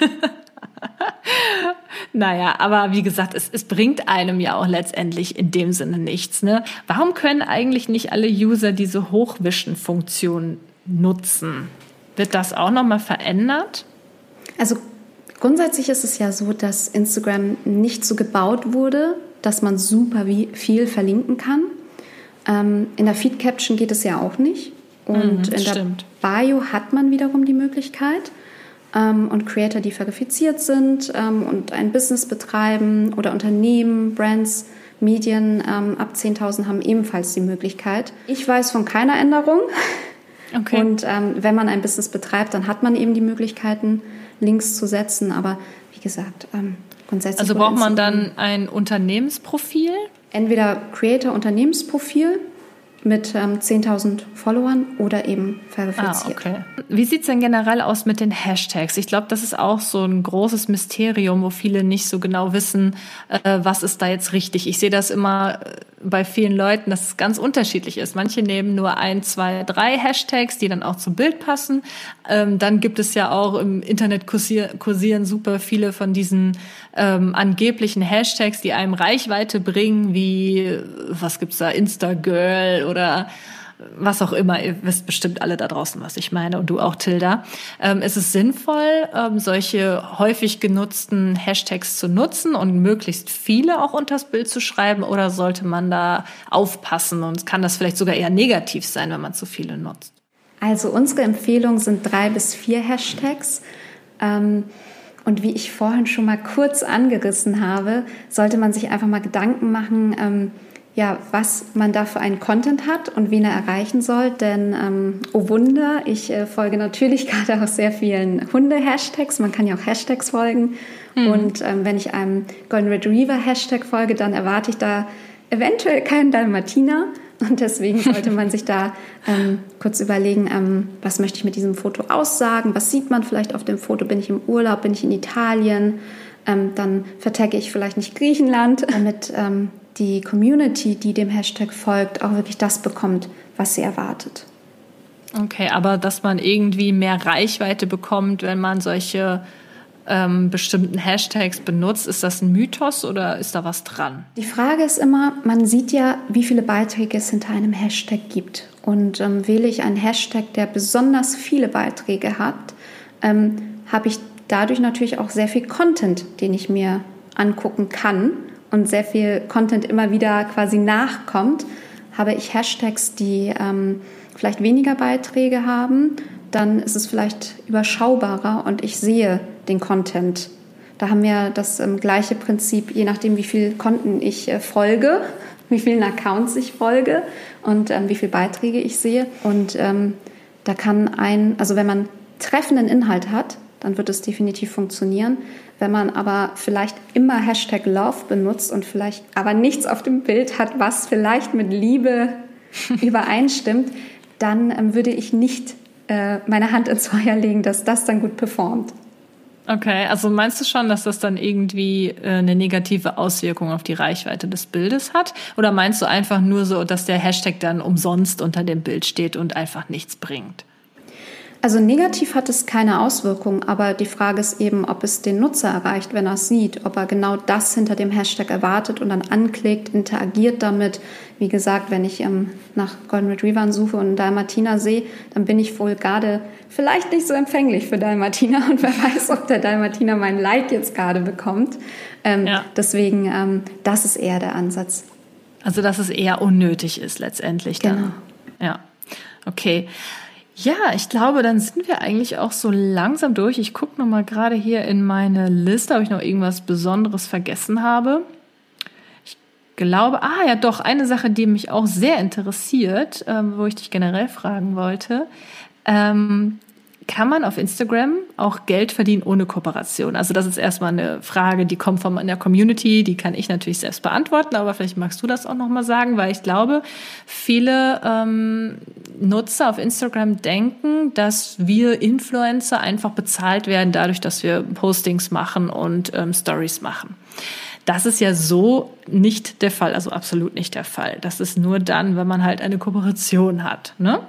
[LAUGHS] naja, aber wie gesagt, es, es bringt einem ja auch letztendlich in dem Sinne nichts. Ne? Warum können eigentlich nicht alle User diese Hochwischen-Funktion nutzen? Wird das auch nochmal verändert? Also grundsätzlich ist es ja so, dass Instagram nicht so gebaut wurde, dass man super viel verlinken kann. Ähm, in der Feed Caption geht es ja auch nicht. Und mhm, in der stimmt. Bio hat man wiederum die Möglichkeit ähm, und Creator, die verifiziert sind ähm, und ein Business betreiben oder Unternehmen, Brands, Medien ähm, ab 10.000 haben ebenfalls die Möglichkeit. Ich weiß von keiner Änderung. Okay. Und ähm, wenn man ein Business betreibt, dann hat man eben die Möglichkeiten, Links zu setzen. Aber wie gesagt, ähm, grundsätzlich. Also braucht man dann ein Unternehmensprofil? Entweder Creator-Unternehmensprofil mit ähm, 10.000 Followern oder eben verifiziert. Ah, okay. Wie sieht es denn generell aus mit den Hashtags? Ich glaube, das ist auch so ein großes Mysterium, wo viele nicht so genau wissen, äh, was ist da jetzt richtig. Ich sehe das immer äh, bei vielen Leuten, dass es ganz unterschiedlich ist. Manche nehmen nur ein, zwei, drei Hashtags, die dann auch zum Bild passen. Ähm, dann gibt es ja auch im Internet kursieren, kursieren super viele von diesen ähm, angeblichen Hashtags, die einem Reichweite bringen, wie, was gibt's da, Instagirl oder was auch immer, ihr wisst bestimmt alle da draußen, was ich meine und du auch, Tilda. Ähm, ist es sinnvoll, ähm, solche häufig genutzten Hashtags zu nutzen und möglichst viele auch unters Bild zu schreiben oder sollte man da aufpassen und kann das vielleicht sogar eher negativ sein, wenn man zu viele nutzt? Also unsere Empfehlung sind drei bis vier Hashtags. Ähm Und wie ich vorhin schon mal kurz angerissen habe, sollte man sich einfach mal Gedanken machen, ähm, ja, was man da für einen Content hat und wen er erreichen soll. Denn, ähm, oh Wunder, ich äh, folge natürlich [LAUGHS] gerade auch sehr vielen Hunde-Hashtags. Man kann ja auch Hashtags folgen. Mhm. Und ähm, wenn ich einem Golden Retriever-Hashtag folge, dann erwarte ich da eventuell keinen Dalmatiner. Und deswegen sollte man sich da ähm, kurz überlegen, ähm, was möchte ich mit diesem Foto aussagen? Was sieht man vielleicht auf dem Foto? Bin ich im Urlaub? Bin ich in Italien? Ähm, dann vertagge ich vielleicht nicht Griechenland, [LAUGHS] damit ähm, die Community, die dem Hashtag folgt, auch wirklich das bekommt, was sie erwartet. Okay, aber dass man irgendwie mehr Reichweite bekommt, wenn man solche ähm, bestimmten Hashtags benutzt, ist das ein Mythos oder ist da was dran? Die Frage ist immer, man sieht ja, wie viele Beiträge es hinter einem Hashtag gibt. Und ähm, wähle ich einen Hashtag, der besonders viele Beiträge hat, ähm, habe ich dadurch natürlich auch sehr viel Content, den ich mir angucken kann und sehr viel Content immer wieder quasi nachkommt, habe ich Hashtags, die ähm, vielleicht weniger Beiträge haben, dann ist es vielleicht überschaubarer und ich sehe den Content. Da haben wir das ähm, gleiche Prinzip, je nachdem, wie viel Konten ich äh, folge, [LAUGHS] wie vielen Accounts ich folge und ähm, wie viele Beiträge ich sehe. Und ähm, da kann ein, also wenn man treffenden Inhalt hat, dann wird es definitiv funktionieren. Wenn man aber vielleicht immer Hashtag Love benutzt und vielleicht aber nichts auf dem Bild hat, was vielleicht mit Liebe [LAUGHS] übereinstimmt, dann ähm, würde ich nicht äh, meine Hand ins Feuer legen, dass das dann gut performt. Okay, also meinst du schon, dass das dann irgendwie äh, eine negative Auswirkung auf die Reichweite des Bildes hat? Oder meinst du einfach nur so, dass der Hashtag dann umsonst unter dem Bild steht und einfach nichts bringt? Also negativ hat es keine Auswirkung, aber die Frage ist eben, ob es den Nutzer erreicht, wenn er es sieht, ob er genau das hinter dem Hashtag erwartet und dann anklickt, interagiert damit. Wie gesagt, wenn ich ähm, nach Golden Retrievern suche und Dalmatiner sehe, dann bin ich wohl gerade vielleicht nicht so empfänglich für Dalmatiner und wer weiß, ob der Dalmatiner mein Like jetzt gerade bekommt. Ähm, ja. Deswegen, ähm, das ist eher der Ansatz. Also, dass es eher unnötig ist letztendlich dann. Genau. Ja, okay. Ja, ich glaube, dann sind wir eigentlich auch so langsam durch. Ich gucke noch mal gerade hier in meine Liste, ob ich noch irgendwas Besonderes vergessen habe. Ich glaube, ah ja, doch, eine Sache, die mich auch sehr interessiert, ähm, wo ich dich generell fragen wollte. Ähm, kann man auf Instagram auch Geld verdienen ohne Kooperation? Also das ist erstmal eine Frage, die kommt von meiner Community, die kann ich natürlich selbst beantworten, aber vielleicht magst du das auch nochmal sagen, weil ich glaube, viele ähm, Nutzer auf Instagram denken, dass wir Influencer einfach bezahlt werden dadurch, dass wir Postings machen und ähm, Stories machen. Das ist ja so nicht der Fall, also absolut nicht der Fall. Das ist nur dann, wenn man halt eine Kooperation hat. Ne?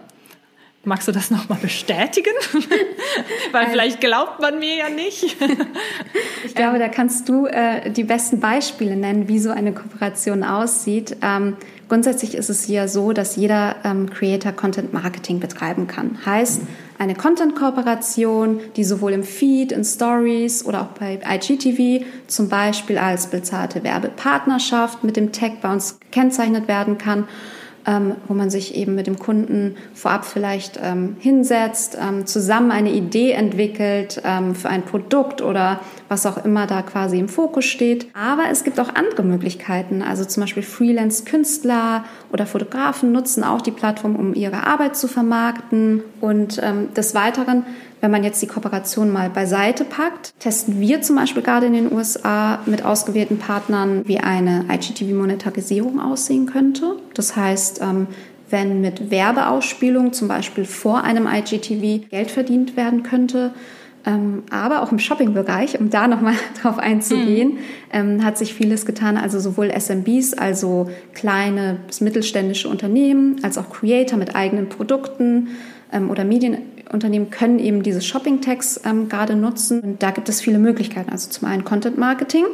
Magst du das nochmal bestätigen? [LAUGHS] Weil ähm, vielleicht glaubt man mir ja nicht. [LAUGHS] ich glaube, da kannst du äh, die besten Beispiele nennen, wie so eine Kooperation aussieht. Ähm, grundsätzlich ist es ja so, dass jeder ähm, Creator Content Marketing betreiben kann. Heißt, eine Content-Kooperation, die sowohl im Feed, in Stories oder auch bei IGTV zum Beispiel als bezahlte Werbepartnerschaft mit dem Tag bei uns gekennzeichnet werden kann ähm, wo man sich eben mit dem Kunden vorab vielleicht ähm, hinsetzt, ähm, zusammen eine Idee entwickelt ähm, für ein Produkt oder was auch immer da quasi im Fokus steht. Aber es gibt auch andere Möglichkeiten. Also zum Beispiel Freelance-Künstler oder Fotografen nutzen auch die Plattform, um ihre Arbeit zu vermarkten. Und ähm, des Weiteren wenn man jetzt die Kooperation mal beiseite packt, testen wir zum Beispiel gerade in den USA mit ausgewählten Partnern, wie eine IGTV-Monetarisierung aussehen könnte. Das heißt, ähm, wenn mit Werbeausspielung zum Beispiel vor einem IGTV Geld verdient werden könnte, ähm, aber auch im Shopping-Bereich, um da nochmal [LAUGHS] drauf einzugehen, mhm. hat sich vieles getan. Also sowohl SMBs, also kleine bis mittelständische Unternehmen, als auch Creator mit eigenen Produkten oder Medien Unternehmen können eben diese Shopping-Tags ähm, gerade nutzen. Und da gibt es viele Möglichkeiten. Also zum einen Content Marketing,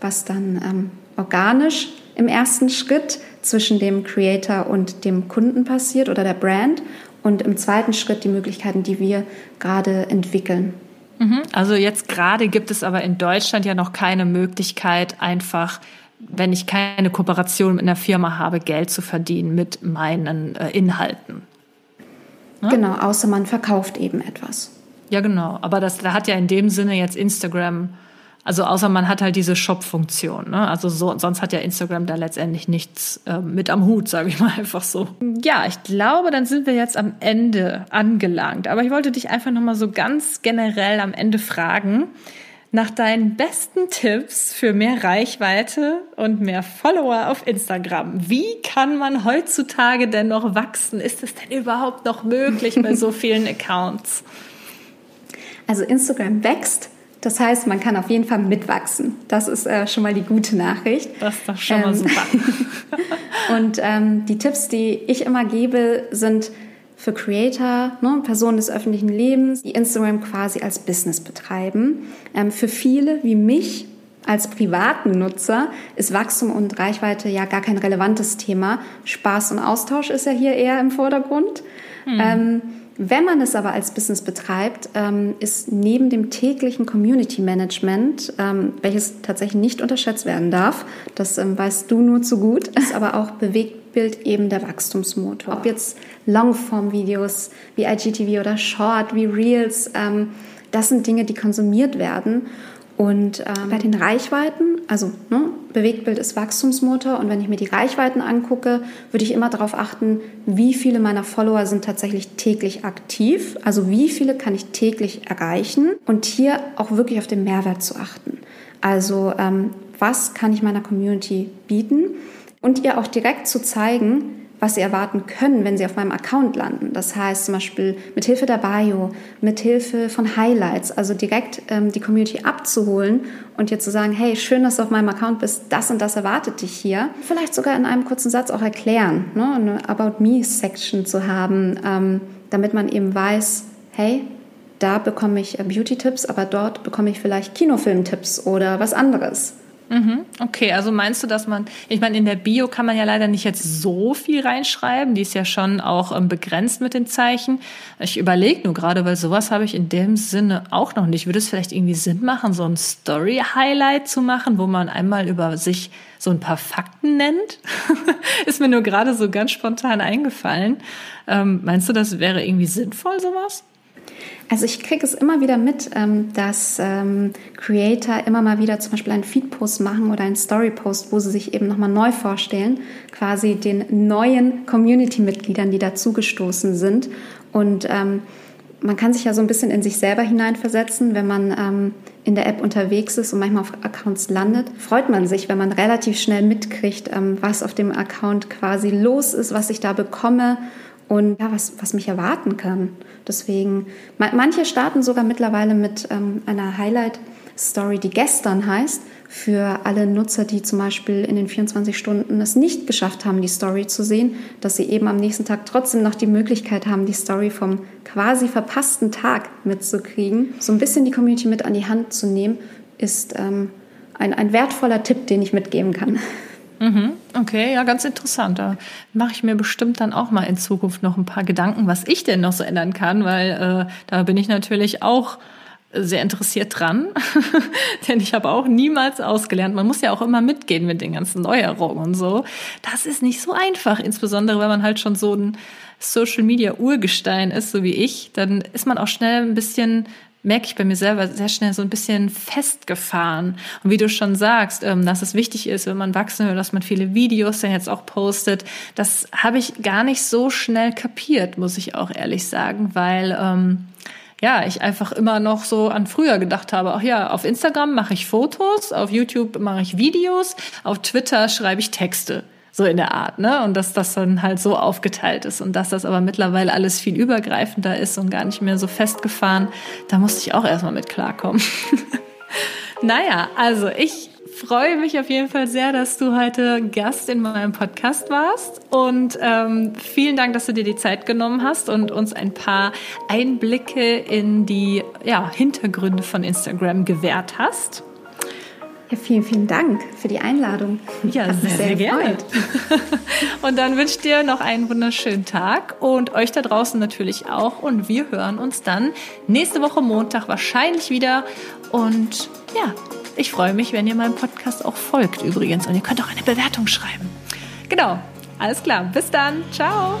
was dann ähm, organisch im ersten Schritt zwischen dem Creator und dem Kunden passiert oder der Brand. Und im zweiten Schritt die Möglichkeiten, die wir gerade entwickeln. Mhm. Also jetzt gerade gibt es aber in Deutschland ja noch keine Möglichkeit, einfach wenn ich keine Kooperation mit einer Firma habe, Geld zu verdienen mit meinen äh, Inhalten. Ne? Genau, außer man verkauft eben etwas. Ja, genau. Aber das, da hat ja in dem Sinne jetzt Instagram also außer man hat halt diese Shop-Funktion. Ne? Also so, sonst hat ja Instagram da letztendlich nichts äh, mit am Hut, sage ich mal [LAUGHS] einfach so. Ja, ich glaube, dann sind wir jetzt am Ende angelangt. Aber ich wollte dich einfach nochmal so ganz generell am Ende fragen nach deinen besten Tipps für mehr Reichweite und mehr Follower auf Instagram. Wie kann man heutzutage denn noch wachsen? Ist es denn überhaupt noch möglich bei so [LAUGHS] vielen Accounts? Also Instagram wächst das heißt, man kann auf jeden Fall mitwachsen. Das ist äh, schon mal die gute Nachricht. Das ist doch schon mal ähm, super. [LAUGHS] und ähm, die Tipps, die ich immer gebe, sind für Creator, ne, Personen des öffentlichen Lebens, die Instagram quasi als Business betreiben. Ähm, für viele wie mich als privaten Nutzer ist Wachstum und Reichweite ja gar kein relevantes Thema. Spaß und Austausch ist ja hier eher im Vordergrund. Hm. Ähm, wenn man es aber als Business betreibt, ähm, ist neben dem täglichen Community Management, ähm, welches tatsächlich nicht unterschätzt werden darf, das ähm, weißt du nur zu gut, ist aber auch Bewegtbild eben der Wachstumsmotor. Ob jetzt Longform-Videos wie IGTV oder Short wie Reels, das sind Dinge, die konsumiert werden. Und ähm, bei den Reichweiten, also ne, Bewegtbild ist Wachstumsmotor. Und wenn ich mir die Reichweiten angucke, würde ich immer darauf achten, wie viele meiner Follower sind tatsächlich täglich aktiv, also wie viele kann ich täglich erreichen? Und hier auch wirklich auf den Mehrwert zu achten. Also ähm, was kann ich meiner Community bieten und ihr auch direkt zu zeigen, was sie erwarten können, wenn sie auf meinem Account landen. Das heißt zum Beispiel mit Hilfe der Bio, mit Hilfe von Highlights, also direkt ähm, die Community abzuholen und dir zu sagen, hey, schön, dass du auf meinem Account bist, das und das erwartet dich hier. Vielleicht sogar in einem kurzen Satz auch erklären, ne? eine About Me-Section zu haben, ähm, damit man eben weiß, hey, da bekomme ich äh, Beauty-Tipps, aber dort bekomme ich vielleicht Kinofilm-Tipps oder was anderes. Mhm. Okay, also meinst du, dass man, ich meine, in der Bio kann man ja leider nicht jetzt so viel reinschreiben, die ist ja schon auch ähm, begrenzt mit den Zeichen. Ich überlege nur gerade, weil sowas habe ich in dem Sinne auch noch nicht. Würde es vielleicht irgendwie Sinn machen, so ein Story-Highlight zu machen, wo man einmal über sich so ein paar Fakten nennt? [LAUGHS] ist mir nur gerade so ganz spontan eingefallen. Ähm, meinst du, das wäre irgendwie sinnvoll, sowas? Also ich kriege es immer wieder mit, ähm, dass ähm, Creator immer mal wieder zum Beispiel einen Feed-Post machen oder einen Story-Post, wo sie sich eben nochmal neu vorstellen, quasi den neuen Community-Mitgliedern, die dazugestoßen sind. Und ähm, man kann sich ja so ein bisschen in sich selber hineinversetzen, wenn man in der App unterwegs ist und manchmal auf Accounts landet, freut man sich, wenn man relativ schnell mitkriegt, was auf dem Account quasi los ist, was ich da bekomme und ja, was, was mich erwarten kann. Deswegen, manche starten sogar mittlerweile mit ähm, einer Highlight-Story, die gestern heißt, für alle Nutzer, die zum Beispiel in den 24 Stunden es nicht geschafft haben, die Story zu sehen, dass sie eben am nächsten Tag trotzdem noch die Möglichkeit haben, die Story vom quasi verpassten Tag mitzukriegen. So ein bisschen die Community mit an die Hand zu nehmen, ist ähm, ein, ein wertvoller Tipp, den ich mitgeben kann. Mhm. Okay, ja, ganz interessant. Da mache ich mir bestimmt dann auch mal in Zukunft noch ein paar Gedanken, was ich denn noch so ändern kann, weil äh, da bin ich natürlich auch sehr interessiert dran, [LAUGHS] denn ich habe auch niemals ausgelernt. Man muss ja auch immer mitgehen mit den ganzen Neuerungen und so. Das ist nicht so einfach, insbesondere wenn man halt schon so ein Social Media Urgestein ist, so wie ich, dann ist man auch schnell ein bisschen merke ich bei mir selber sehr schnell so ein bisschen festgefahren. Und wie du schon sagst, ähm, dass es wichtig ist, wenn man wachsen will, dass man viele Videos dann jetzt auch postet, das habe ich gar nicht so schnell kapiert, muss ich auch ehrlich sagen, weil ähm, ja, ich einfach immer noch so an früher gedacht habe, ach ja, auf Instagram mache ich Fotos, auf YouTube mache ich Videos, auf Twitter schreibe ich Texte so in der Art, ne? Und dass das dann halt so aufgeteilt ist und dass das aber mittlerweile alles viel übergreifender ist und gar nicht mehr so festgefahren, da musste ich auch erstmal mit klarkommen. [LAUGHS] naja, also ich freue mich auf jeden Fall sehr, dass du heute Gast in meinem Podcast warst. Und ähm, vielen Dank, dass du dir die Zeit genommen hast und uns ein paar Einblicke in die ja, Hintergründe von Instagram gewährt hast. Ja, vielen, vielen Dank für die Einladung. Ja, sehr, sehr, sehr gerne. [LAUGHS] und dann wünsche ich dir noch einen wunderschönen Tag und euch da draußen natürlich auch. Und wir hören uns dann nächste Woche Montag wahrscheinlich wieder. Und ja, ich freue mich, wenn ihr meinem Podcast auch folgt übrigens. Und ihr könnt auch eine Bewertung schreiben. Genau, alles klar. Bis dann. Ciao.